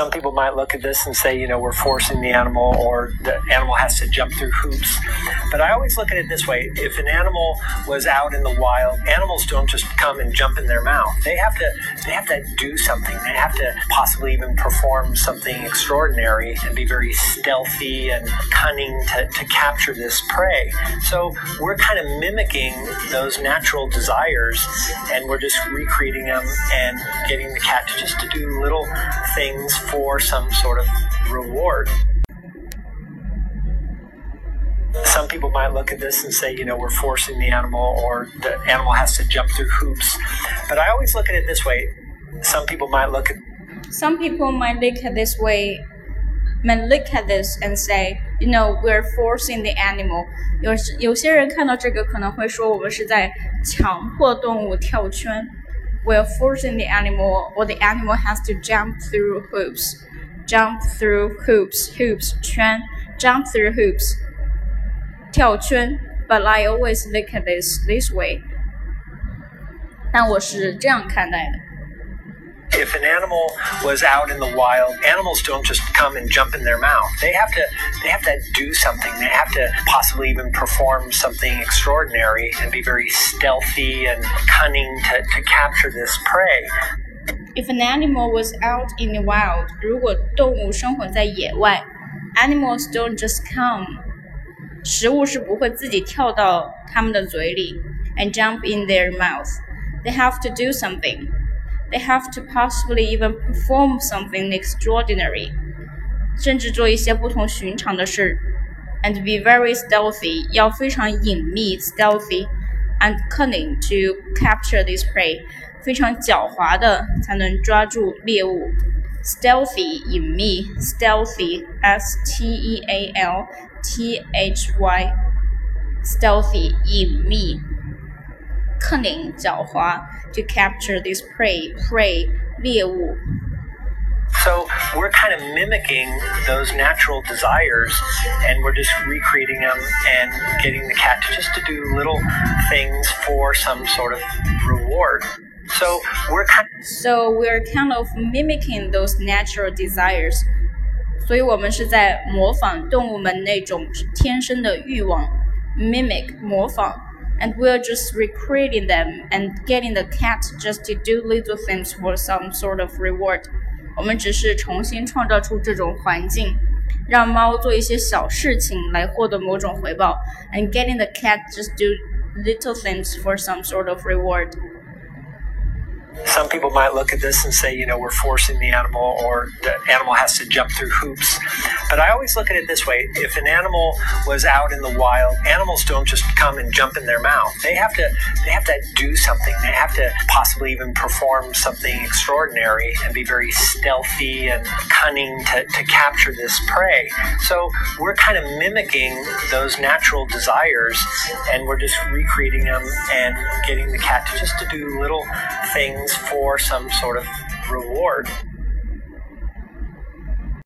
some people might look at this and say, you know, we're forcing the animal or the animal has to jump through hoops. But I always look at it this way if an animal was out in the wild, animals don't just come and jump in their mouth. They have to they have to do something. They have to possibly even perform something extraordinary and be very stealthy and cunning to, to capture this prey. So we're kind of mimicking those natural desires and we're just recreating them and getting the cat to just to do little things for some sort of reward. Some people might look at this and say, you know, we're forcing the animal or the animal has to jump through hoops. But I always look at it this way. Some people might look at Some people might look at this way might look at this and say, you know, we're forcing the animal. 有有些人看到这个可能会说，我们是在强迫动物跳圈。 We're forcing the animal, or the animal has to jump through hoops. Jump through hoops, hoops 圈，jump through hoops 跳圈。But I always look at this this way. 但我是这样看待的。 if an animal was out in the wild, animals don't just come and jump in their mouth. They have to they have to do something. They have to possibly even perform something extraordinary and be very stealthy and cunning to, to capture this prey. If an animal was out in the wild，如果动物生活在野外，animals don't just come，食物是不会自己跳到它们的嘴里 and jump in their mouth. They have to do something they have to possibly even perform something extraordinary，甚至做一些不同寻常的事，and be very stealthy，要非常隐秘 stealthy and cunning to capture this prey，非常狡猾的才能抓住猎物。stealthy 隐秘，stealthy s t e a l t h y stealthy 隐秘。 cunning 狡猾 to capture this prey prey 猎物。So we're kind of mimicking those natural desires and we're just recreating them and getting the cat to just to do little things for some sort of reward. So we're kind of, So we're kind of mimicking those natural desires. 所以我们是在模仿动物们那种天生的欲望，mimic 模仿。 and we're just recreating them and getting the cat just to do little things for some sort of reward. 我们只是重新创造出这种环境，让猫做一些小事情来获得某种回报，and getting the cat just do little things for some sort of reward. Some people might look at this and say, you know, we're forcing the animal or the animal has to jump through hoops. But I always look at it this way if an animal was out in the wild, animals don't just come and jump in their mouth. They have to they have to do something. They have to possibly even perform something extraordinary and be very stealthy and cunning to, to capture this prey. So we're kind of mimicking those natural desires and we're just recreating them and getting the cat to just to do little things for some sort of reward.